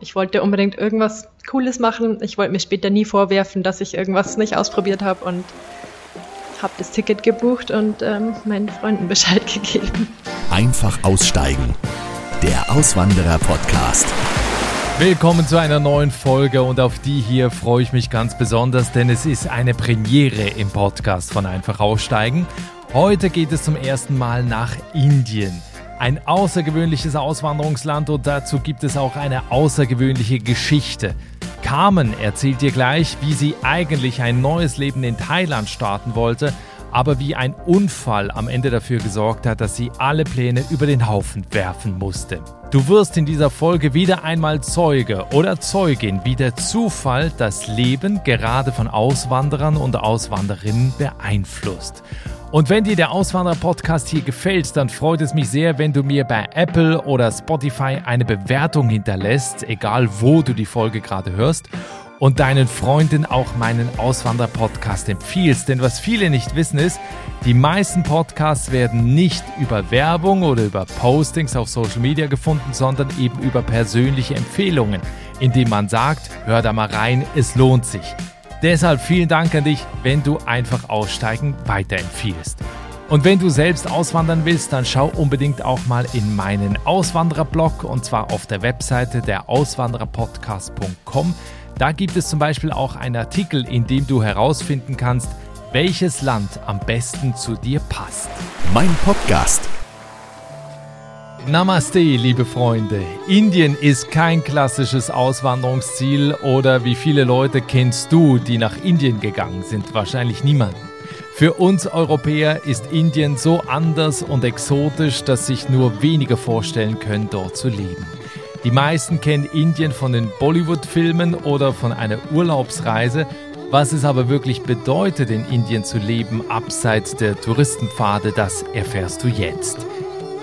Ich wollte unbedingt irgendwas Cooles machen. Ich wollte mir später nie vorwerfen, dass ich irgendwas nicht ausprobiert habe und habe das Ticket gebucht und ähm, meinen Freunden Bescheid gegeben. Einfach aussteigen. Der Auswanderer-Podcast. Willkommen zu einer neuen Folge und auf die hier freue ich mich ganz besonders, denn es ist eine Premiere im Podcast von Einfach aussteigen. Heute geht es zum ersten Mal nach Indien. Ein außergewöhnliches Auswanderungsland und dazu gibt es auch eine außergewöhnliche Geschichte. Carmen erzählt dir gleich, wie sie eigentlich ein neues Leben in Thailand starten wollte, aber wie ein Unfall am Ende dafür gesorgt hat, dass sie alle Pläne über den Haufen werfen musste. Du wirst in dieser Folge wieder einmal Zeuge oder Zeugin, wie der Zufall das Leben gerade von Auswanderern und Auswanderinnen beeinflusst. Und wenn dir der Auswanderer-Podcast hier gefällt, dann freut es mich sehr, wenn du mir bei Apple oder Spotify eine Bewertung hinterlässt, egal wo du die Folge gerade hörst, und deinen Freunden auch meinen Auswanderer-Podcast empfiehlst. Denn was viele nicht wissen ist, die meisten Podcasts werden nicht über Werbung oder über Postings auf Social Media gefunden, sondern eben über persönliche Empfehlungen, indem man sagt, hör da mal rein, es lohnt sich. Deshalb vielen Dank an dich, wenn du einfach aussteigen weiterempfiehlst. Und wenn du selbst auswandern willst, dann schau unbedingt auch mal in meinen Auswandererblog und zwar auf der Webseite der Auswandererpodcast.com. Da gibt es zum Beispiel auch einen Artikel, in dem du herausfinden kannst, welches Land am besten zu dir passt. Mein Podcast Namaste, liebe Freunde. Indien ist kein klassisches Auswanderungsziel oder wie viele Leute kennst du, die nach Indien gegangen sind? Wahrscheinlich niemanden. Für uns Europäer ist Indien so anders und exotisch, dass sich nur wenige vorstellen können, dort zu leben. Die meisten kennen Indien von den Bollywood-Filmen oder von einer Urlaubsreise. Was es aber wirklich bedeutet, in Indien zu leben, abseits der Touristenpfade, das erfährst du jetzt.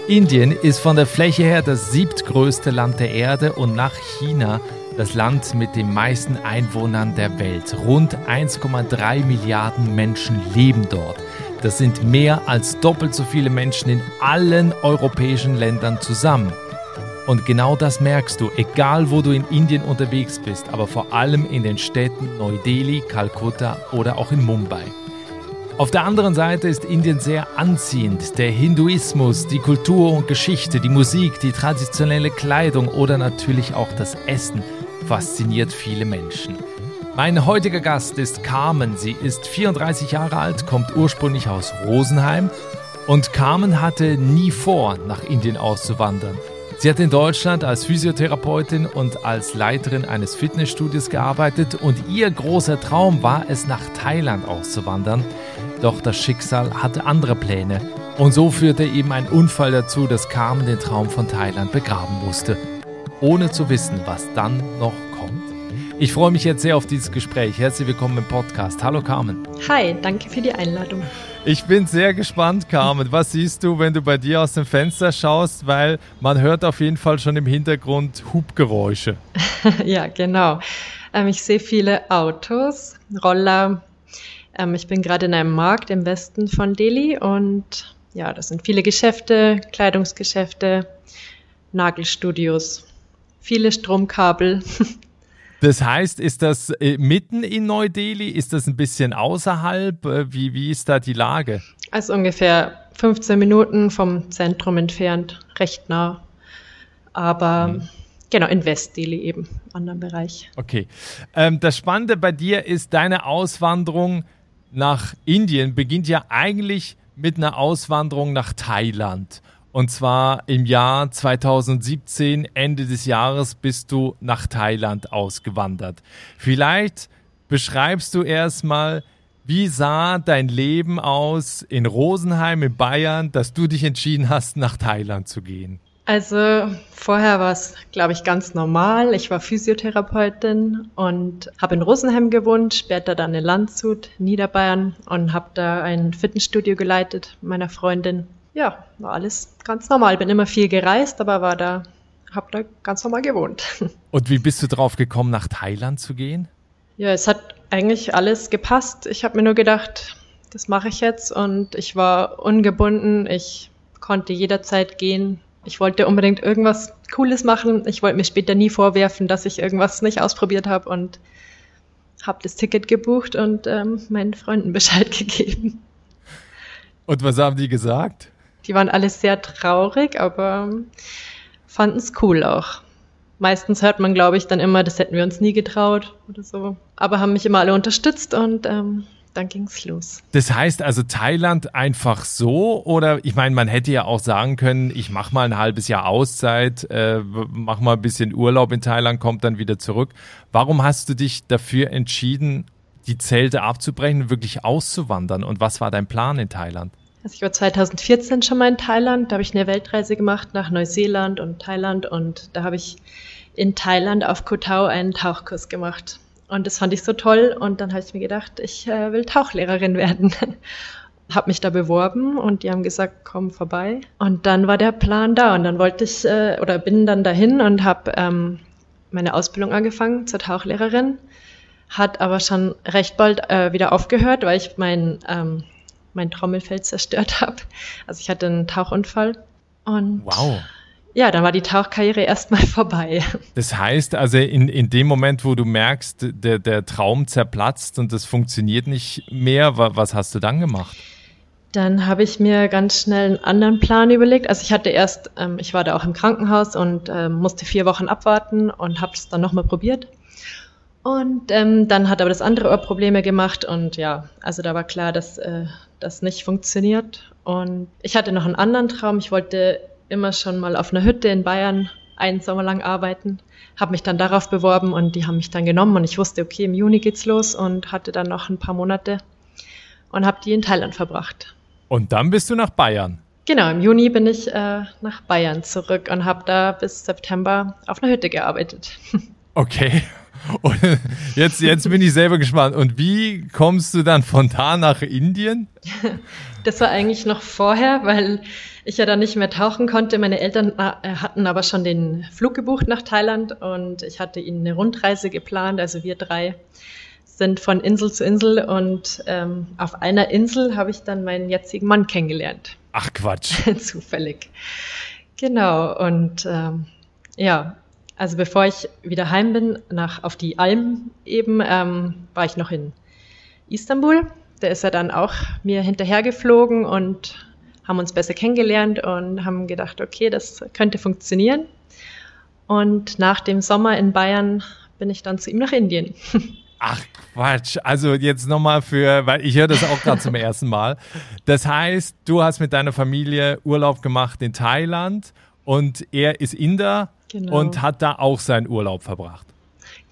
Indien ist von der Fläche her das siebtgrößte Land der Erde und nach China das Land mit den meisten Einwohnern der Welt. Rund 1,3 Milliarden Menschen leben dort. Das sind mehr als doppelt so viele Menschen in allen europäischen Ländern zusammen. Und genau das merkst du, egal wo du in Indien unterwegs bist, aber vor allem in den Städten Neu-Delhi, Kalkutta oder auch in Mumbai. Auf der anderen Seite ist Indien sehr anziehend. Der Hinduismus, die Kultur und Geschichte, die Musik, die traditionelle Kleidung oder natürlich auch das Essen fasziniert viele Menschen. Mein heutiger Gast ist Carmen. Sie ist 34 Jahre alt, kommt ursprünglich aus Rosenheim und Carmen hatte nie vor, nach Indien auszuwandern. Sie hat in Deutschland als Physiotherapeutin und als Leiterin eines Fitnessstudios gearbeitet und ihr großer Traum war es, nach Thailand auszuwandern. Doch das Schicksal hatte andere Pläne. Und so führte eben ein Unfall dazu, dass Carmen den Traum von Thailand begraben musste, ohne zu wissen, was dann noch kommt. Ich freue mich jetzt sehr auf dieses Gespräch. Herzlich willkommen im Podcast. Hallo Carmen. Hi, danke für die Einladung. Ich bin sehr gespannt, Carmen. Was siehst du, wenn du bei dir aus dem Fenster schaust? Weil man hört auf jeden Fall schon im Hintergrund Hubgeräusche. ja, genau. Ähm, ich sehe viele Autos, Roller, ähm, ich bin gerade in einem Markt im Westen von Delhi und ja, das sind viele Geschäfte, Kleidungsgeschäfte, Nagelstudios, viele Stromkabel. Das heißt, ist das äh, mitten in Neu-Delhi? Ist das ein bisschen außerhalb? Äh, wie, wie ist da die Lage? Also ungefähr 15 Minuten vom Zentrum entfernt, recht nah. Aber mhm. genau, in West-Delhi eben, anderen Bereich. Okay. Ähm, das Spannende bei dir ist deine Auswanderung nach Indien beginnt ja eigentlich mit einer Auswanderung nach Thailand. Und zwar im Jahr 2017, Ende des Jahres, bist du nach Thailand ausgewandert. Vielleicht beschreibst du erstmal, wie sah dein Leben aus in Rosenheim in Bayern, dass du dich entschieden hast, nach Thailand zu gehen? Also vorher war es, glaube ich, ganz normal. Ich war Physiotherapeutin und habe in Rosenheim gewohnt, später dann in Landshut, Niederbayern und habe da ein Fitnessstudio geleitet meiner Freundin. Ja, war alles ganz normal. Bin immer viel gereist, aber war da, habe da ganz normal gewohnt. Und wie bist du drauf gekommen, nach Thailand zu gehen? Ja, es hat eigentlich alles gepasst. Ich habe mir nur gedacht, das mache ich jetzt und ich war ungebunden. Ich konnte jederzeit gehen, ich wollte unbedingt irgendwas Cooles machen. Ich wollte mir später nie vorwerfen, dass ich irgendwas nicht ausprobiert habe und habe das Ticket gebucht und ähm, meinen Freunden Bescheid gegeben. Und was haben die gesagt? Die waren alle sehr traurig, aber fanden es cool auch. Meistens hört man, glaube ich, dann immer, das hätten wir uns nie getraut oder so. Aber haben mich immer alle unterstützt und ähm, dann ging's los. Das heißt also Thailand einfach so oder ich meine, man hätte ja auch sagen können, ich mache mal ein halbes Jahr Auszeit, äh, mach mal ein bisschen Urlaub in Thailand, kommt dann wieder zurück. Warum hast du dich dafür entschieden, die Zelte abzubrechen wirklich auszuwandern? Und was war dein Plan in Thailand? Also ich war 2014 schon mal in Thailand, da habe ich eine Weltreise gemacht nach Neuseeland und Thailand und da habe ich in Thailand auf Koh Tao einen Tauchkurs gemacht. Und das fand ich so toll. Und dann habe ich mir gedacht, ich äh, will Tauchlehrerin werden. habe mich da beworben und die haben gesagt, komm vorbei. Und dann war der Plan da und dann wollte ich äh, oder bin dann dahin und habe ähm, meine Ausbildung angefangen zur Tauchlehrerin. Hat aber schon recht bald äh, wieder aufgehört, weil ich mein, ähm, mein Trommelfell zerstört habe. Also ich hatte einen Tauchunfall. Und wow ja, dann war die Tauchkarriere erstmal vorbei. Das heißt also, in, in dem Moment, wo du merkst, der, der Traum zerplatzt und das funktioniert nicht mehr, was hast du dann gemacht? Dann habe ich mir ganz schnell einen anderen Plan überlegt. Also ich hatte erst, ähm, ich war da auch im Krankenhaus und ähm, musste vier Wochen abwarten und habe es dann nochmal probiert. Und ähm, dann hat aber das andere Ohr Probleme gemacht und ja, also da war klar, dass äh, das nicht funktioniert. Und ich hatte noch einen anderen Traum. Ich wollte immer schon mal auf einer Hütte in Bayern einen Sommer lang arbeiten, habe mich dann darauf beworben und die haben mich dann genommen und ich wusste, okay, im Juni geht's los und hatte dann noch ein paar Monate und habe die in Thailand verbracht. Und dann bist du nach Bayern? Genau, im Juni bin ich äh, nach Bayern zurück und habe da bis September auf einer Hütte gearbeitet. Okay. Und jetzt, jetzt bin ich selber gespannt. Und wie kommst du dann von da nach Indien? Das war eigentlich noch vorher, weil ich ja dann nicht mehr tauchen konnte. Meine Eltern äh, hatten aber schon den Flug gebucht nach Thailand und ich hatte ihnen eine Rundreise geplant. Also wir drei sind von Insel zu Insel und ähm, auf einer Insel habe ich dann meinen jetzigen Mann kennengelernt. Ach Quatsch. Zufällig. Genau. Und ähm, ja, also bevor ich wieder heim bin, nach auf die Alm eben, ähm, war ich noch in Istanbul. Da ist er dann auch mir hinterhergeflogen und haben uns besser kennengelernt und haben gedacht, okay, das könnte funktionieren. Und nach dem Sommer in Bayern bin ich dann zu ihm nach Indien. Ach Quatsch, also jetzt nochmal für, weil ich höre das auch gerade zum ersten Mal. Das heißt, du hast mit deiner Familie Urlaub gemacht in Thailand und er ist Inder genau. und hat da auch seinen Urlaub verbracht.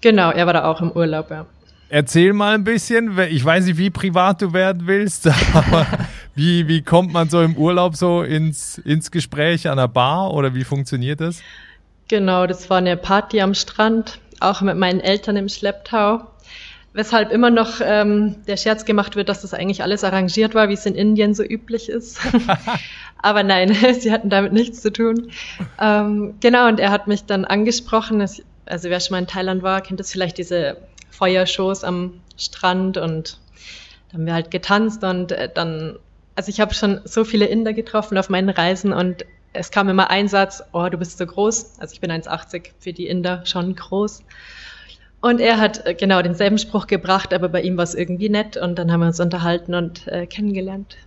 Genau, er war da auch im Urlaub, ja. Erzähl mal ein bisschen, ich weiß nicht, wie privat du werden willst, aber wie, wie kommt man so im Urlaub so ins, ins Gespräch an der Bar oder wie funktioniert das? Genau, das war eine Party am Strand, auch mit meinen Eltern im Schlepptau. Weshalb immer noch ähm, der Scherz gemacht wird, dass das eigentlich alles arrangiert war, wie es in Indien so üblich ist. Aber nein, sie hatten damit nichts zu tun. Ähm, genau, und er hat mich dann angesprochen. Also wer schon mal in Thailand war, kennt das vielleicht diese Feuershows am Strand und da haben wir halt getanzt und äh, dann, also ich habe schon so viele Inder getroffen auf meinen Reisen und es kam immer ein Satz, oh, du bist so groß. Also ich bin 1,80 für die Inder schon groß. Und er hat äh, genau denselben Spruch gebracht, aber bei ihm war es irgendwie nett und dann haben wir uns unterhalten und äh, kennengelernt.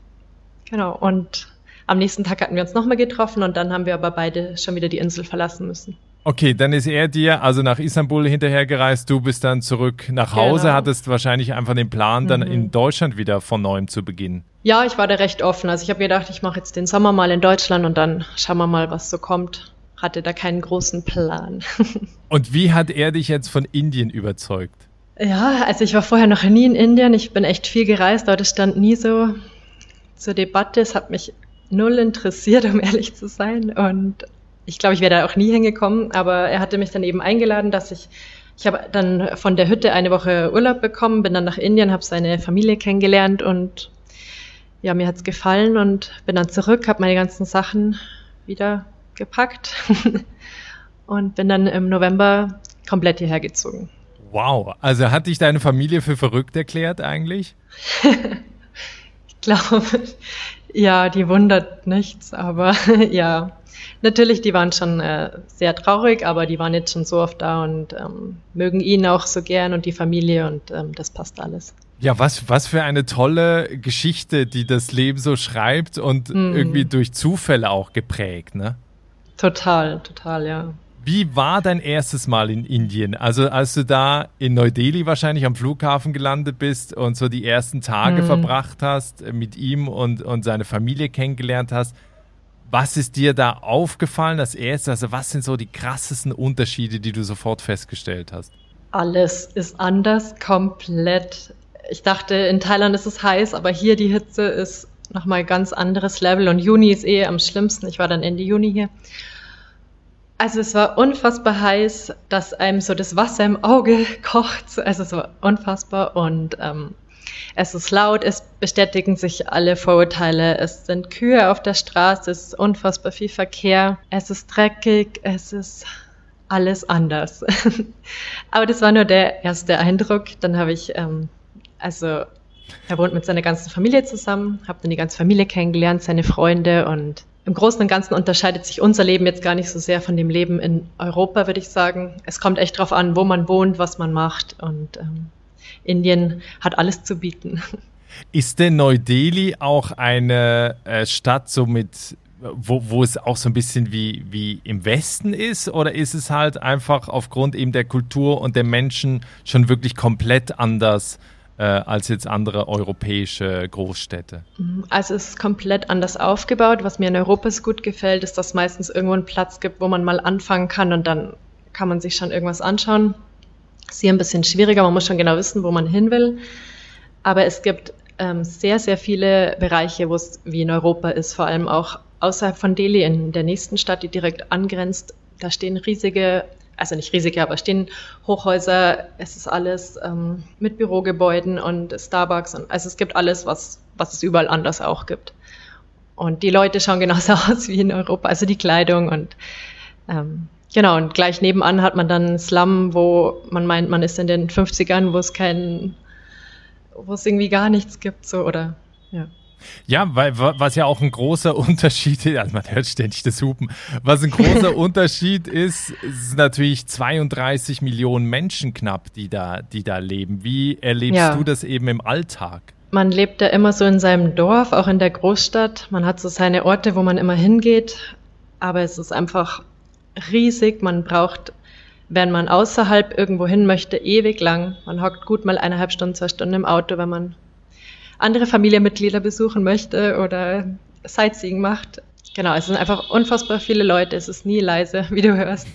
Genau. Und am nächsten Tag hatten wir uns nochmal getroffen und dann haben wir aber beide schon wieder die Insel verlassen müssen. Okay, dann ist er dir also nach Istanbul hinterhergereist, du bist dann zurück nach Hause, genau. hattest wahrscheinlich einfach den Plan, dann mhm. in Deutschland wieder von neuem zu beginnen. Ja, ich war da recht offen. Also ich habe gedacht, ich mache jetzt den Sommer mal in Deutschland und dann schauen wir mal, was so kommt. Hatte da keinen großen Plan. und wie hat er dich jetzt von Indien überzeugt? Ja, also ich war vorher noch nie in Indien. Ich bin echt viel gereist, aber das stand nie so zur Debatte. Es hat mich null interessiert, um ehrlich zu sein. Und ich glaube, ich wäre da auch nie hingekommen, aber er hatte mich dann eben eingeladen, dass ich, ich habe dann von der Hütte eine Woche Urlaub bekommen, bin dann nach Indien, habe seine Familie kennengelernt und ja, mir hat's gefallen und bin dann zurück, habe meine ganzen Sachen wieder gepackt und bin dann im November komplett hierher gezogen. Wow, also hat dich deine Familie für verrückt erklärt eigentlich? ich glaube, ja, die wundert nichts, aber ja, natürlich, die waren schon äh, sehr traurig, aber die waren jetzt schon so oft da und ähm, mögen ihn auch so gern und die Familie und ähm, das passt alles. Ja, was, was für eine tolle Geschichte, die das Leben so schreibt und mm. irgendwie durch Zufälle auch geprägt, ne? Total, total, ja. Wie war dein erstes Mal in Indien? Also als du da in Neu-Delhi wahrscheinlich am Flughafen gelandet bist und so die ersten Tage mm. verbracht hast, mit ihm und, und seine Familie kennengelernt hast, was ist dir da aufgefallen als erstes? Also was sind so die krassesten Unterschiede, die du sofort festgestellt hast? Alles ist anders, komplett. Ich dachte, in Thailand ist es heiß, aber hier die Hitze ist nochmal ganz anderes Level und Juni ist eh am schlimmsten. Ich war dann Ende Juni hier. Also es war unfassbar heiß, dass einem so das Wasser im Auge kocht. Also es war unfassbar und ähm, es ist laut, es bestätigen sich alle Vorurteile, es sind Kühe auf der Straße, es ist unfassbar viel Verkehr, es ist dreckig, es ist alles anders. Aber das war nur der erste Eindruck. Dann habe ich, ähm, also er wohnt mit seiner ganzen Familie zusammen, habe dann die ganze Familie kennengelernt, seine Freunde und im Großen und Ganzen unterscheidet sich unser Leben jetzt gar nicht so sehr von dem Leben in Europa, würde ich sagen. Es kommt echt drauf an, wo man wohnt, was man macht und ähm, Indien hat alles zu bieten. Ist denn Neu-Delhi auch eine äh, Stadt so mit, wo, wo es auch so ein bisschen wie, wie im Westen ist? Oder ist es halt einfach aufgrund eben der Kultur und der Menschen schon wirklich komplett anders äh, als jetzt andere europäische Großstädte? Also es ist komplett anders aufgebaut. Was mir in Europa so gut gefällt, ist, dass es meistens irgendwo einen Platz gibt, wo man mal anfangen kann und dann kann man sich schon irgendwas anschauen. Ist hier ein bisschen schwieriger, man muss schon genau wissen, wo man hin will. Aber es gibt ähm, sehr, sehr viele Bereiche, wo es wie in Europa ist, vor allem auch außerhalb von Delhi, in der nächsten Stadt, die direkt angrenzt. Da stehen riesige, also nicht riesige, aber stehen Hochhäuser. Es ist alles ähm, mit Bürogebäuden und Starbucks. Und, also es gibt alles, was, was es überall anders auch gibt. Und die Leute schauen genauso aus wie in Europa, also die Kleidung und ähm, Genau, und gleich nebenan hat man dann einen Slum, wo man meint, man ist in den 50ern, wo es kein, wo es irgendwie gar nichts gibt, so, oder, ja. Ja, weil was ja auch ein großer Unterschied ist, also man hört ständig das Hupen, was ein großer Unterschied ist, ist natürlich 32 Millionen Menschen knapp, die da, die da leben. Wie erlebst ja. du das eben im Alltag? Man lebt ja immer so in seinem Dorf, auch in der Großstadt. Man hat so seine Orte, wo man immer hingeht, aber es ist einfach riesig. Man braucht, wenn man außerhalb irgendwo hin möchte, ewig lang. Man hockt gut mal eineinhalb Stunden, zwei Stunden im Auto, wenn man andere Familienmitglieder besuchen möchte oder Sightseeing macht. Genau, es sind einfach unfassbar viele Leute. Es ist nie leise, wie du hörst.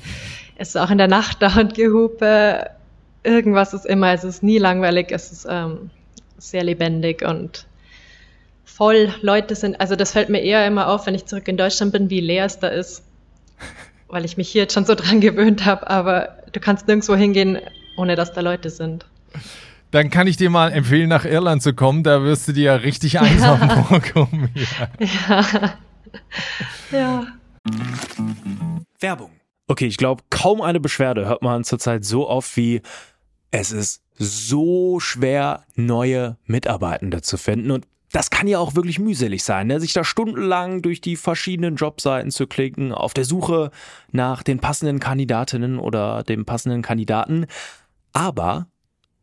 Es ist auch in der Nacht da und Gehupe. Irgendwas ist immer. Es ist nie langweilig. Es ist ähm, sehr lebendig und voll. Leute sind, also das fällt mir eher immer auf, wenn ich zurück in Deutschland bin, wie leer es da ist weil ich mich hier jetzt schon so dran gewöhnt habe, aber du kannst nirgendwo hingehen, ohne dass da Leute sind. Dann kann ich dir mal empfehlen, nach Irland zu kommen. Da wirst du dir ja richtig einsam ja. vorkommen. Ja. ja. ja. Werbung. Okay, ich glaube, kaum eine Beschwerde hört man zurzeit so oft wie es ist so schwer, neue Mitarbeitende zu finden. Und das kann ja auch wirklich mühselig sein, ne? sich da stundenlang durch die verschiedenen Jobseiten zu klicken, auf der Suche nach den passenden Kandidatinnen oder dem passenden Kandidaten. Aber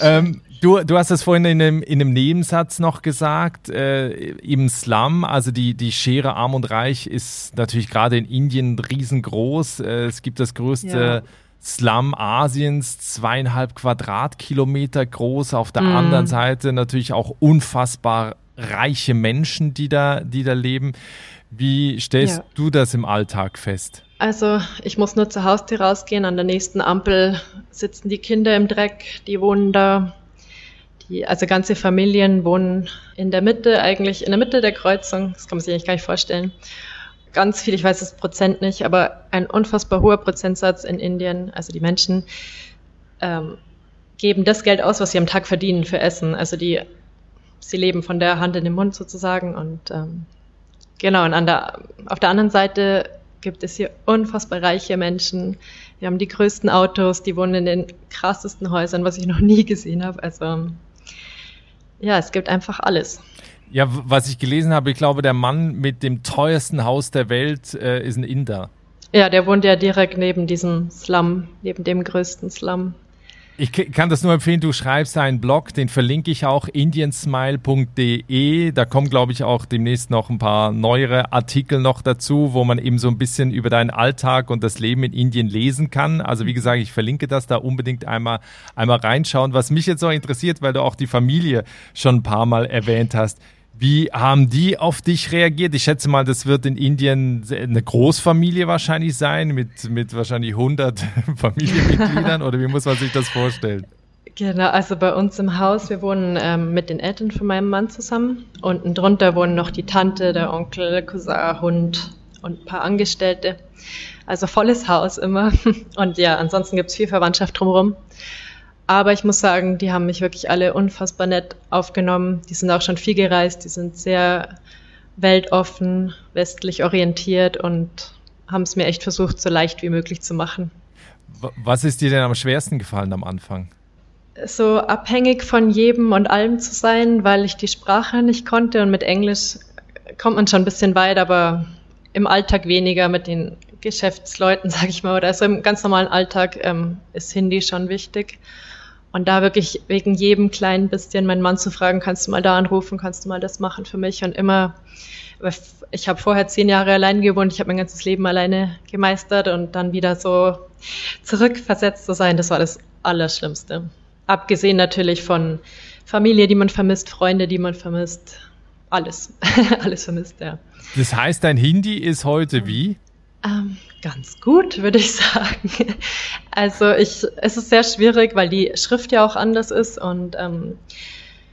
Ähm, du, du hast es vorhin in einem, in einem Nebensatz noch gesagt, äh, im Slum, also die, die Schere Arm und Reich ist natürlich gerade in Indien riesengroß. Äh, es gibt das größte ja. Slum Asiens, zweieinhalb Quadratkilometer groß. Auf der mm. anderen Seite natürlich auch unfassbar reiche Menschen, die da, die da leben. Wie stellst ja. du das im Alltag fest? Also ich muss nur zur Haustür rausgehen. An der nächsten Ampel sitzen die Kinder im Dreck, die wohnen da. Die, also ganze Familien wohnen in der Mitte, eigentlich in der Mitte der Kreuzung. Das kann man sich eigentlich gar nicht vorstellen. ganz viel, ich weiß das Prozent nicht, aber ein unfassbar hoher Prozentsatz in Indien, also die Menschen ähm, geben das Geld aus, was sie am Tag verdienen für Essen. Also die, sie leben von der Hand in den Mund sozusagen und ähm, genau, und an der, auf der anderen Seite gibt es hier unfassbar reiche Menschen. Wir haben die größten Autos, die wohnen in den krassesten Häusern, was ich noch nie gesehen habe. Also ja, es gibt einfach alles. Ja, was ich gelesen habe, ich glaube, der Mann mit dem teuersten Haus der Welt äh, ist ein Inder. Ja, der wohnt ja direkt neben diesem Slum, neben dem größten Slum. Ich kann das nur empfehlen, du schreibst einen Blog, den verlinke ich auch, indiensmile.de. Da kommen, glaube ich, auch demnächst noch ein paar neuere Artikel noch dazu, wo man eben so ein bisschen über deinen Alltag und das Leben in Indien lesen kann. Also wie gesagt, ich verlinke das da unbedingt einmal, einmal reinschauen. Was mich jetzt noch interessiert, weil du auch die Familie schon ein paar Mal erwähnt hast. Wie haben die auf dich reagiert? Ich schätze mal, das wird in Indien eine Großfamilie wahrscheinlich sein, mit, mit wahrscheinlich 100 Familienmitgliedern oder wie muss man sich das vorstellen? Genau, also bei uns im Haus, wir wohnen ähm, mit den Eltern von meinem Mann zusammen. Unten drunter wohnen noch die Tante, der Onkel, Cousin, Hund und ein paar Angestellte. Also volles Haus immer. Und ja, ansonsten gibt es viel Verwandtschaft drumherum. Aber ich muss sagen, die haben mich wirklich alle unfassbar nett aufgenommen. Die sind auch schon viel gereist, die sind sehr weltoffen, westlich orientiert und haben es mir echt versucht, so leicht wie möglich zu machen. Was ist dir denn am schwersten gefallen am Anfang? So abhängig von jedem und allem zu sein, weil ich die Sprache nicht konnte und mit Englisch kommt man schon ein bisschen weit, aber im Alltag weniger mit den Geschäftsleuten, sage ich mal, oder also im ganz normalen Alltag ähm, ist Hindi schon wichtig. Und da wirklich wegen jedem kleinen bisschen meinen Mann zu fragen, kannst du mal da anrufen, kannst du mal das machen für mich und immer, ich habe vorher zehn Jahre allein gewohnt, ich habe mein ganzes Leben alleine gemeistert und dann wieder so zurückversetzt zu sein, das war das Allerschlimmste. Abgesehen natürlich von Familie, die man vermisst, Freunde, die man vermisst, alles, alles vermisst, ja. Das heißt, dein Hindi ist heute wie? Ähm, ganz gut, würde ich sagen. Also ich, es ist sehr schwierig, weil die Schrift ja auch anders ist und ähm,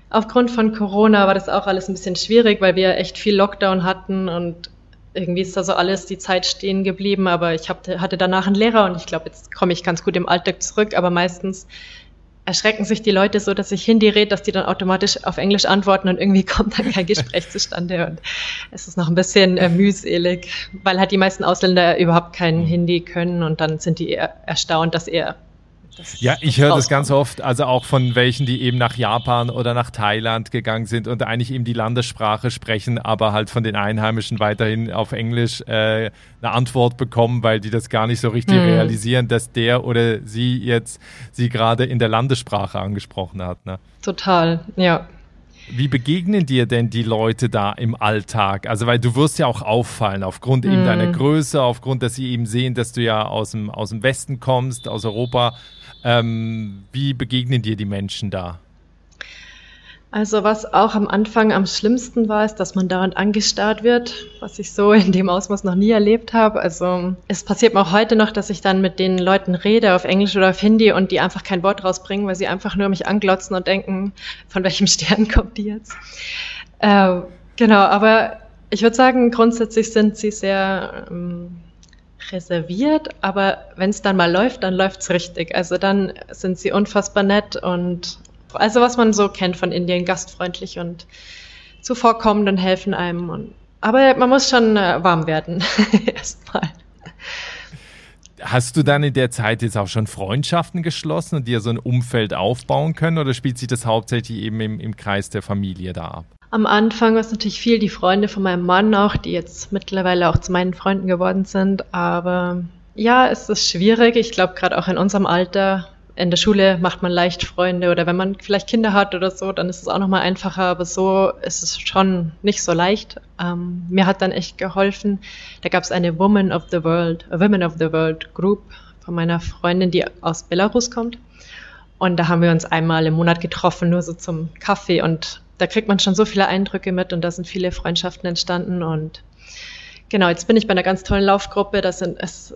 aufgrund von Corona war das auch alles ein bisschen schwierig, weil wir echt viel Lockdown hatten und irgendwie ist da so alles die Zeit stehen geblieben, aber ich hab, hatte danach einen Lehrer und ich glaube, jetzt komme ich ganz gut im Alltag zurück, aber meistens erschrecken sich die Leute so, dass ich Hindi rede, dass die dann automatisch auf Englisch antworten und irgendwie kommt dann kein Gespräch zustande und es ist noch ein bisschen äh, mühselig, weil halt die meisten Ausländer überhaupt kein mhm. Hindi können und dann sind die eher erstaunt, dass er ja, ich höre das ganz oft, also auch von welchen, die eben nach Japan oder nach Thailand gegangen sind und eigentlich eben die Landessprache sprechen, aber halt von den Einheimischen weiterhin auf Englisch äh, eine Antwort bekommen, weil die das gar nicht so richtig mhm. realisieren, dass der oder sie jetzt sie gerade in der Landessprache angesprochen hat. Ne? Total, ja. Wie begegnen dir denn die Leute da im Alltag? Also, weil du wirst ja auch auffallen, aufgrund eben deiner mhm. Größe, aufgrund, dass sie eben sehen, dass du ja aus dem, aus dem Westen kommst, aus Europa. Ähm, wie begegnen dir die Menschen da? Also was auch am Anfang am schlimmsten war, ist, dass man dauernd angestarrt wird, was ich so in dem Ausmaß noch nie erlebt habe. Also es passiert mir auch heute noch, dass ich dann mit den Leuten rede auf Englisch oder auf Hindi und die einfach kein Wort rausbringen, weil sie einfach nur mich anglotzen und denken, von welchem Stern kommt die jetzt? Äh, genau, aber ich würde sagen, grundsätzlich sind sie sehr ähm, reserviert, aber wenn es dann mal läuft, dann läuft's richtig. Also dann sind sie unfassbar nett und also was man so kennt von Indien, gastfreundlich und zuvorkommend und helfen einem. Und, aber man muss schon äh, warm werden erstmal. Hast du dann in der Zeit jetzt auch schon Freundschaften geschlossen und dir so ein Umfeld aufbauen können oder spielt sich das hauptsächlich eben im, im Kreis der Familie da ab? Am Anfang war es natürlich viel die Freunde von meinem Mann auch, die jetzt mittlerweile auch zu meinen Freunden geworden sind. Aber ja, es ist schwierig. Ich glaube, gerade auch in unserem Alter, in der Schule macht man leicht Freunde oder wenn man vielleicht Kinder hat oder so, dann ist es auch nochmal einfacher. Aber so ist es schon nicht so leicht. Ähm, mir hat dann echt geholfen. Da gab es eine Woman of the World, Women of the World Group von meiner Freundin, die aus Belarus kommt. Und da haben wir uns einmal im Monat getroffen, nur so zum Kaffee und da kriegt man schon so viele Eindrücke mit und da sind viele Freundschaften entstanden und genau, jetzt bin ich bei einer ganz tollen Laufgruppe, das sind es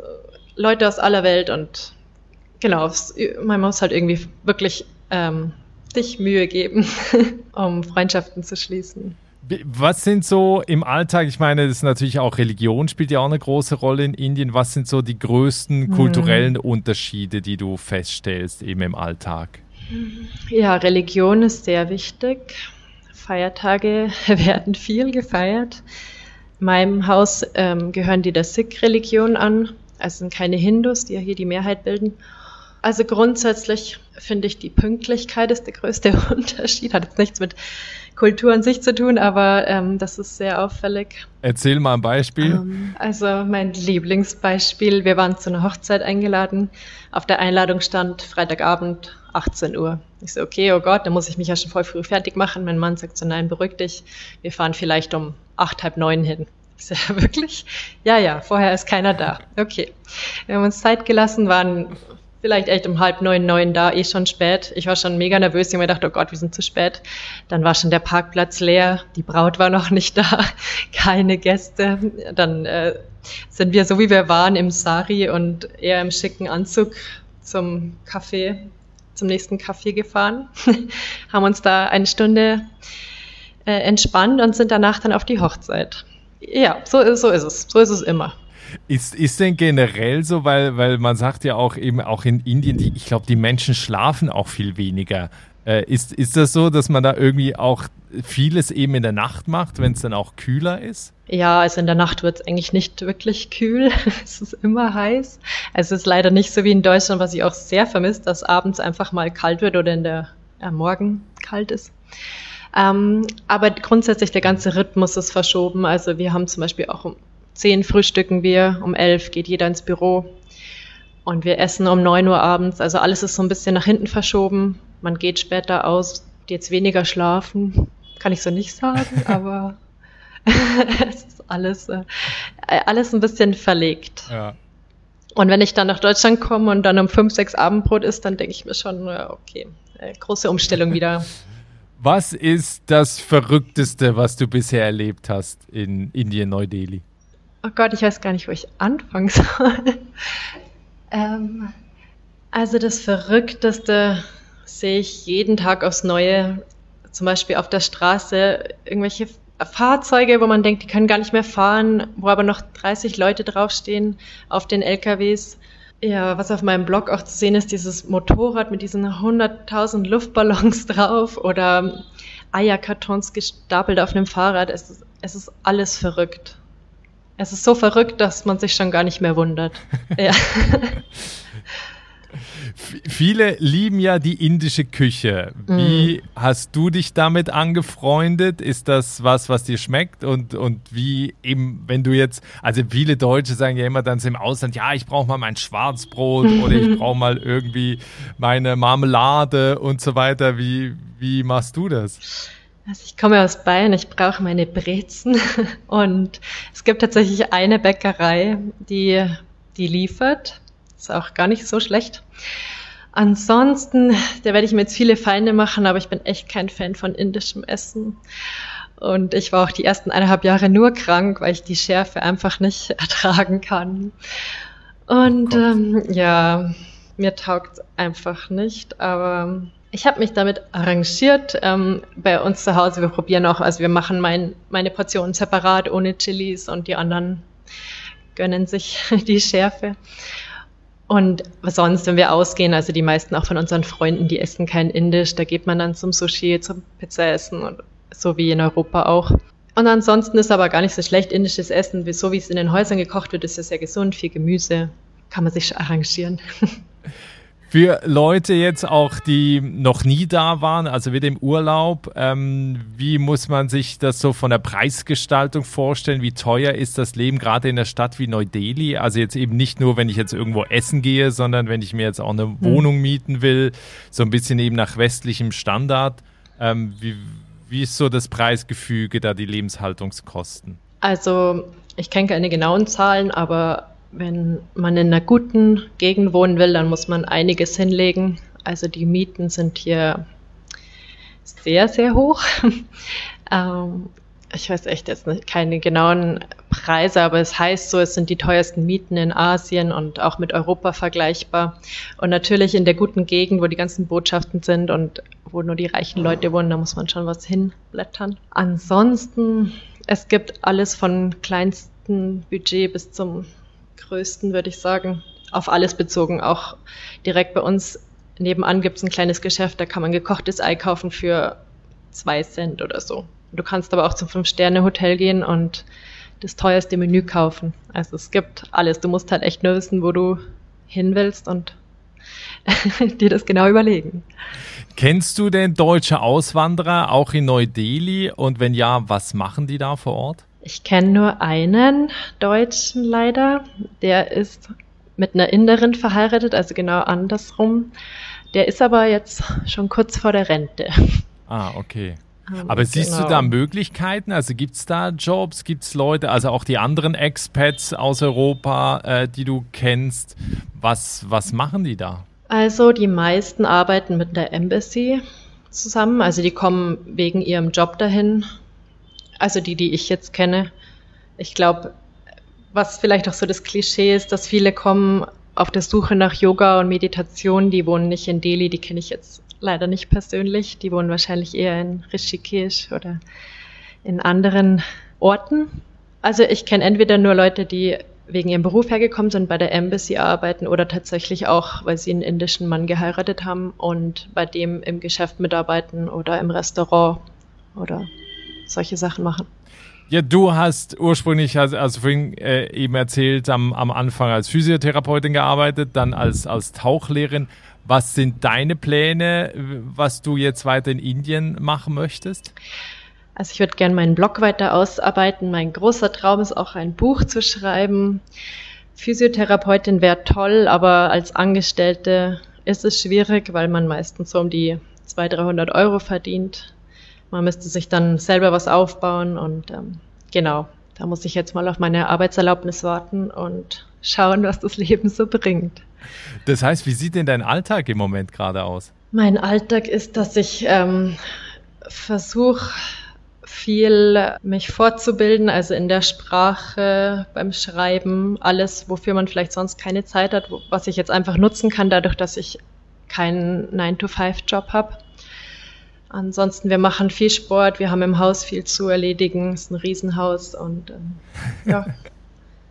Leute aus aller Welt und genau, man muss halt irgendwie wirklich ähm, sich Mühe geben, um Freundschaften zu schließen. Was sind so im Alltag, ich meine, das ist natürlich auch Religion spielt ja auch eine große Rolle in Indien. Was sind so die größten kulturellen Unterschiede, die du feststellst eben im Alltag? Ja, Religion ist sehr wichtig. Feiertage werden viel gefeiert. In meinem Haus ähm, gehören die der Sikh-Religion an, also sind keine Hindus, die ja hier die Mehrheit bilden. Also grundsätzlich finde ich, die Pünktlichkeit ist der größte Unterschied. Hat jetzt nichts mit Kultur an sich zu tun, aber ähm, das ist sehr auffällig. Erzähl mal ein Beispiel. Ähm, also mein Lieblingsbeispiel, wir waren zu einer Hochzeit eingeladen. Auf der Einladung stand Freitagabend 18 Uhr. Ich so, okay, oh Gott, dann muss ich mich ja schon voll früh fertig machen. Mein Mann sagt so, nein, beruhig dich. Wir fahren vielleicht um acht, halb neun hin. Ich so, ja, wirklich? Ja, ja, vorher ist keiner da. Okay. Wir haben uns Zeit gelassen, waren vielleicht echt um halb neun, neun da, eh schon spät. Ich war schon mega nervös. Ich habe mir gedacht, oh Gott, wir sind zu spät. Dann war schon der Parkplatz leer. Die Braut war noch nicht da. Keine Gäste. Dann äh, sind wir so wie wir waren im Sari und eher im schicken Anzug zum Café, zum nächsten Café gefahren. Haben uns da eine Stunde äh, entspannt und sind danach dann auf die Hochzeit. Ja, so, so ist es. So ist es immer. Ist, ist denn generell so, weil, weil man sagt ja auch eben auch in Indien, die, ich glaube, die Menschen schlafen auch viel weniger. Äh, ist, ist das so, dass man da irgendwie auch vieles eben in der Nacht macht, wenn es dann auch kühler ist? Ja, also in der Nacht wird es eigentlich nicht wirklich kühl. es ist immer heiß. Also es ist leider nicht so wie in Deutschland, was ich auch sehr vermisst, dass abends einfach mal kalt wird oder in der äh, Morgen kalt ist. Ähm, aber grundsätzlich der ganze Rhythmus ist verschoben. Also wir haben zum Beispiel auch zehn frühstücken wir, um elf geht jeder ins Büro und wir essen um neun Uhr abends. Also alles ist so ein bisschen nach hinten verschoben. Man geht später aus, jetzt weniger schlafen, kann ich so nicht sagen, aber es ist alles, äh, alles ein bisschen verlegt. Ja. Und wenn ich dann nach Deutschland komme und dann um fünf, sechs Abendbrot ist, dann denke ich mir schon, okay, äh, große Umstellung wieder. Was ist das Verrückteste, was du bisher erlebt hast in Indien, Neu-Delhi? Oh Gott, ich weiß gar nicht, wo ich anfangen soll. ähm, also das Verrückteste sehe ich jeden Tag aufs Neue. Zum Beispiel auf der Straße irgendwelche Fahrzeuge, wo man denkt, die können gar nicht mehr fahren, wo aber noch 30 Leute draufstehen auf den LKWs. Ja, was auf meinem Blog auch zu sehen ist, dieses Motorrad mit diesen 100.000 Luftballons drauf oder Eierkartons gestapelt auf einem Fahrrad. Es ist, es ist alles verrückt. Es ist so verrückt, dass man sich schon gar nicht mehr wundert. ja. Viele lieben ja die indische Küche. Wie mm. hast du dich damit angefreundet? Ist das was, was dir schmeckt? Und, und wie eben, wenn du jetzt, also viele Deutsche sagen ja immer dann im Ausland, ja, ich brauche mal mein Schwarzbrot oder ich brauche mal irgendwie meine Marmelade und so weiter. Wie, wie machst du das? Also ich komme aus Bayern, ich brauche meine Brezen und es gibt tatsächlich eine Bäckerei, die die liefert. Ist auch gar nicht so schlecht. Ansonsten, da werde ich mir jetzt viele Feinde machen, aber ich bin echt kein Fan von indischem Essen. Und ich war auch die ersten eineinhalb Jahre nur krank, weil ich die Schärfe einfach nicht ertragen kann. Und oh ähm, ja, mir taugt einfach nicht, aber ich habe mich damit arrangiert. Ähm, bei uns zu Hause, wir probieren auch, also wir machen mein, meine Portionen separat ohne Chilis und die anderen gönnen sich die Schärfe. Und sonst, wenn wir ausgehen, also die meisten auch von unseren Freunden, die essen kein Indisch, da geht man dann zum Sushi, zum Pizza essen und so wie in Europa auch. Und ansonsten ist aber gar nicht so schlecht indisches Essen, so wie es in den Häusern gekocht wird, ist ja sehr gesund, viel Gemüse, kann man sich arrangieren. Für Leute jetzt auch, die noch nie da waren, also wieder im Urlaub, ähm, wie muss man sich das so von der Preisgestaltung vorstellen? Wie teuer ist das Leben gerade in der Stadt wie Neu-Delhi? Also jetzt eben nicht nur, wenn ich jetzt irgendwo essen gehe, sondern wenn ich mir jetzt auch eine hm. Wohnung mieten will, so ein bisschen eben nach westlichem Standard. Ähm, wie, wie ist so das Preisgefüge da, die Lebenshaltungskosten? Also ich kenne keine genauen Zahlen, aber wenn man in einer guten Gegend wohnen will, dann muss man einiges hinlegen. Also die Mieten sind hier sehr, sehr hoch. ähm, ich weiß echt jetzt nicht, keine genauen Preise, aber es heißt so, es sind die teuersten Mieten in Asien und auch mit Europa vergleichbar. Und natürlich in der guten Gegend, wo die ganzen Botschaften sind und wo nur die reichen Leute wohnen, da muss man schon was hinblättern. Ansonsten, es gibt alles von kleinsten Budget bis zum größten, würde ich sagen, auf alles bezogen. Auch direkt bei uns nebenan gibt es ein kleines Geschäft, da kann man gekochtes Ei kaufen für zwei Cent oder so. Du kannst aber auch zum Fünf-Sterne-Hotel gehen und das teuerste Menü kaufen. Also es gibt alles. Du musst halt echt nur wissen, wo du hin willst und dir das genau überlegen. Kennst du denn deutsche Auswanderer auch in Neu-Delhi? Und wenn ja, was machen die da vor Ort? Ich kenne nur einen Deutschen leider. Der ist mit einer Inderin verheiratet, also genau andersrum. Der ist aber jetzt schon kurz vor der Rente. Ah, okay. Ähm, aber siehst genau. du da Möglichkeiten? Also gibt es da Jobs, gibt es Leute, also auch die anderen Expats aus Europa, äh, die du kennst, was, was machen die da? Also die meisten arbeiten mit der Embassy zusammen, also die kommen wegen ihrem Job dahin. Also die, die ich jetzt kenne. Ich glaube, was vielleicht auch so das Klischee ist, dass viele kommen auf der Suche nach Yoga und Meditation, die wohnen nicht in Delhi, die kenne ich jetzt leider nicht persönlich. Die wohnen wahrscheinlich eher in Rishikesh oder in anderen Orten. Also ich kenne entweder nur Leute, die wegen ihrem Beruf hergekommen sind, bei der Embassy arbeiten oder tatsächlich auch, weil sie einen indischen Mann geheiratet haben und bei dem im Geschäft mitarbeiten oder im Restaurant oder solche Sachen machen. Ja, du hast ursprünglich, also, vorhin äh, eben erzählt, am, am Anfang als Physiotherapeutin gearbeitet, dann als, als Tauchlehrerin. Was sind deine Pläne, was du jetzt weiter in Indien machen möchtest? Also ich würde gerne meinen Blog weiter ausarbeiten. Mein großer Traum ist auch ein Buch zu schreiben. Physiotherapeutin wäre toll, aber als Angestellte ist es schwierig, weil man meistens so um die 200, 300 Euro verdient. Man müsste sich dann selber was aufbauen und ähm, genau, da muss ich jetzt mal auf meine Arbeitserlaubnis warten und schauen, was das Leben so bringt. Das heißt, wie sieht denn dein Alltag im Moment gerade aus? Mein Alltag ist, dass ich ähm, versuche, viel mich fortzubilden, also in der Sprache, beim Schreiben, alles, wofür man vielleicht sonst keine Zeit hat, was ich jetzt einfach nutzen kann, dadurch, dass ich keinen 9-to-5-Job habe. Ansonsten, wir machen viel Sport, wir haben im Haus viel zu erledigen, es ist ein Riesenhaus und ähm, ja.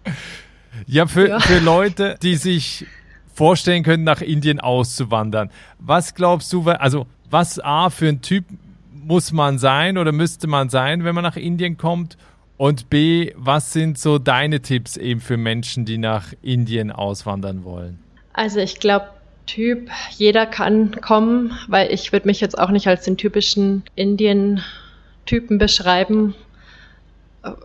ja, für, ja, für Leute, die sich vorstellen können, nach Indien auszuwandern. Was glaubst du, also was A für ein Typ muss man sein oder müsste man sein, wenn man nach Indien kommt? Und B, was sind so deine Tipps eben für Menschen, die nach Indien auswandern wollen? Also ich glaube, Typ, jeder kann kommen, weil ich würde mich jetzt auch nicht als den typischen Indien-Typen beschreiben.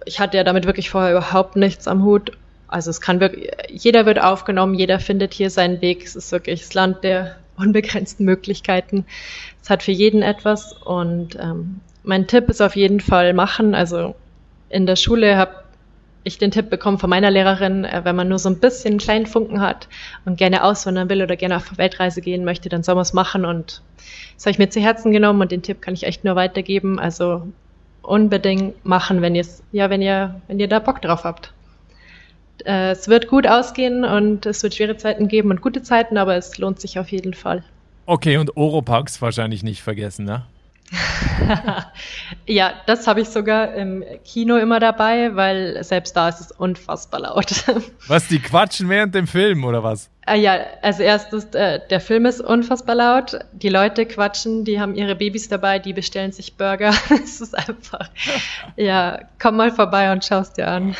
Ich hatte ja damit wirklich vorher überhaupt nichts am Hut also es kann wirklich, jeder wird aufgenommen, jeder findet hier seinen Weg. Es ist wirklich das Land der unbegrenzten Möglichkeiten. Es hat für jeden etwas und ähm, mein Tipp ist auf jeden Fall machen. Also in der Schule habe ich den Tipp bekommen von meiner Lehrerin, äh, wenn man nur so ein bisschen einen kleinen Funken hat und gerne auswandern will oder gerne auf Weltreise gehen möchte, dann soll man es machen und das habe ich mir zu Herzen genommen und den Tipp kann ich echt nur weitergeben. Also unbedingt machen, wenn ihr ja, wenn ihr, wenn ihr da Bock drauf habt äh, es wird gut ausgehen und es wird schwere Zeiten geben und gute Zeiten, aber es lohnt sich auf jeden Fall. Okay, und Oropax wahrscheinlich nicht vergessen, ne? ja, das habe ich sogar im Kino immer dabei, weil selbst da ist es unfassbar laut. was, die quatschen während dem Film oder was? Äh, ja, also erstes, äh, der Film ist unfassbar laut, die Leute quatschen, die haben ihre Babys dabei, die bestellen sich Burger. es ist einfach, ja, komm mal vorbei und schaust dir an.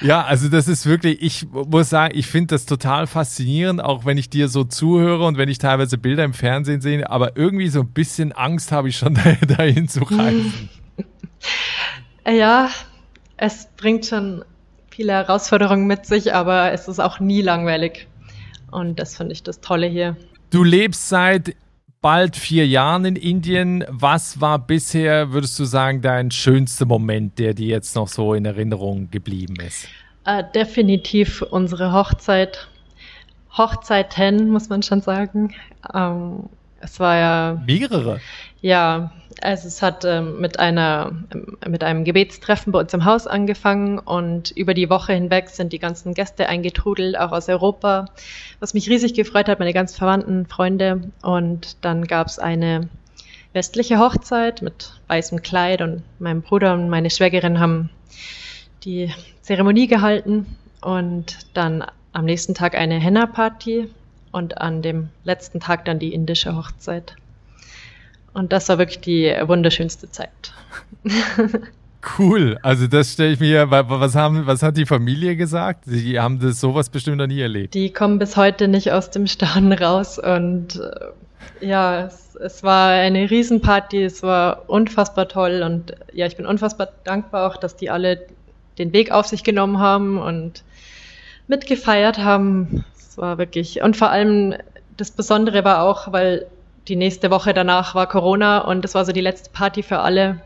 Ja, also das ist wirklich, ich muss sagen, ich finde das total faszinierend, auch wenn ich dir so zuhöre und wenn ich teilweise Bilder im Fernsehen sehe, aber irgendwie so ein bisschen Angst habe ich schon dahin zu reisen. Ja, es bringt schon viele Herausforderungen mit sich, aber es ist auch nie langweilig. Und das finde ich das Tolle hier. Du lebst seit bald vier Jahren in Indien. Was war bisher, würdest du sagen, dein schönster Moment, der dir jetzt noch so in Erinnerung geblieben ist? Äh, definitiv unsere Hochzeit. Hochzeiten, muss man schon sagen. Ähm, Es war ja. Mehrere? Ja, also es hat ähm, mit einer mit einem Gebetstreffen bei uns im Haus angefangen und über die Woche hinweg sind die ganzen Gäste eingetrudelt, auch aus Europa, was mich riesig gefreut hat, meine ganz Verwandten, Freunde. Und dann gab es eine westliche Hochzeit mit weißem Kleid und mein Bruder und meine Schwägerin haben die Zeremonie gehalten und dann am nächsten Tag eine Henna-Party und an dem letzten Tag dann die indische Hochzeit. Und das war wirklich die wunderschönste Zeit. Cool. Also das stelle ich mir, was haben, was hat die Familie gesagt? Sie haben das sowas bestimmt noch nie erlebt. Die kommen bis heute nicht aus dem Staunen raus und äh, ja, es, es, war eine Riesenparty, es war unfassbar toll und ja, ich bin unfassbar dankbar auch, dass die alle den Weg auf sich genommen haben und mitgefeiert haben. Es war wirklich, und vor allem das Besondere war auch, weil die nächste Woche danach war Corona und das war so die letzte Party für alle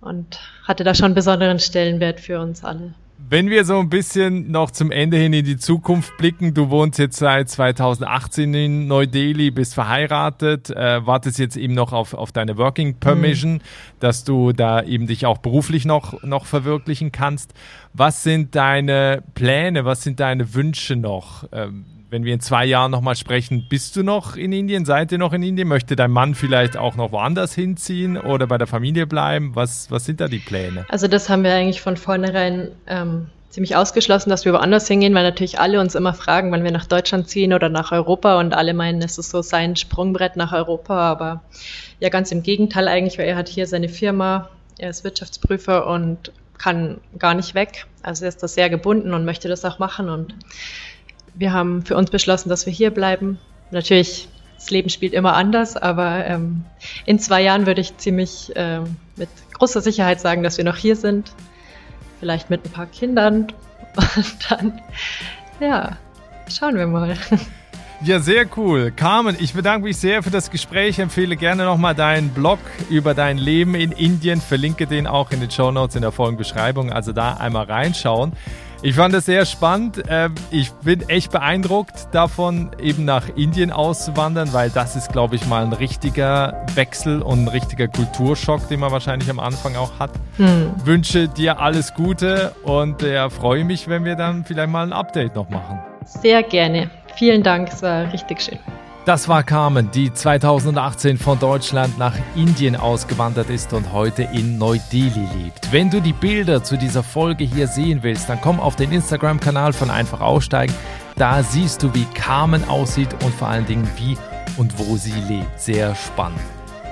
und hatte da schon einen besonderen Stellenwert für uns alle. Wenn wir so ein bisschen noch zum Ende hin in die Zukunft blicken, du wohnst jetzt seit 2018 in Neu-Delhi, bist verheiratet, äh, wartest jetzt eben noch auf, auf deine Working Permission, mhm. dass du da eben dich auch beruflich noch, noch verwirklichen kannst. Was sind deine Pläne, was sind deine Wünsche noch? Ähm, wenn wir in zwei Jahren nochmal sprechen, bist du noch in Indien? Seid ihr noch in Indien? Möchte dein Mann vielleicht auch noch woanders hinziehen oder bei der Familie bleiben? Was, was sind da die Pläne? Also das haben wir eigentlich von vornherein ähm, ziemlich ausgeschlossen, dass wir woanders hingehen, weil natürlich alle uns immer fragen, wann wir nach Deutschland ziehen oder nach Europa und alle meinen, es ist so sein Sprungbrett nach Europa, aber ja ganz im Gegenteil eigentlich, weil er hat hier seine Firma, er ist Wirtschaftsprüfer und kann gar nicht weg. Also er ist da sehr gebunden und möchte das auch machen und wir haben für uns beschlossen, dass wir hier bleiben. Natürlich, das Leben spielt immer anders, aber ähm, in zwei Jahren würde ich ziemlich ähm, mit großer Sicherheit sagen, dass wir noch hier sind. Vielleicht mit ein paar Kindern. Und dann, ja, schauen wir mal. Ja, sehr cool. Carmen, ich bedanke mich sehr für das Gespräch. Empfehle gerne nochmal deinen Blog über dein Leben in Indien. Verlinke den auch in den Show Notes in der Folgenbeschreibung. Also da einmal reinschauen. Ich fand es sehr spannend. Ähm, ich bin echt beeindruckt davon, eben nach Indien auszuwandern, weil das ist, glaube ich, mal ein richtiger Wechsel und ein richtiger Kulturschock, den man wahrscheinlich am Anfang auch hat. Hm. Wünsche dir alles Gute und ja, freue mich, wenn wir dann vielleicht mal ein Update noch machen. Sehr gerne. Vielen Dank, es war richtig schön. Das war Carmen, die 2018 von Deutschland nach Indien ausgewandert ist und heute in Neu-Delhi lebt. Wenn du die Bilder zu dieser Folge hier sehen willst, dann komm auf den Instagram-Kanal von Einfach Aussteigen. Da siehst du, wie Carmen aussieht und vor allen Dingen wie und wo sie lebt. Sehr spannend.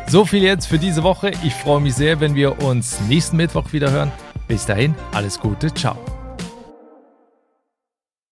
So viel jetzt für diese Woche. Ich freue mich sehr, wenn wir uns nächsten Mittwoch wieder hören. Bis dahin, alles Gute, ciao.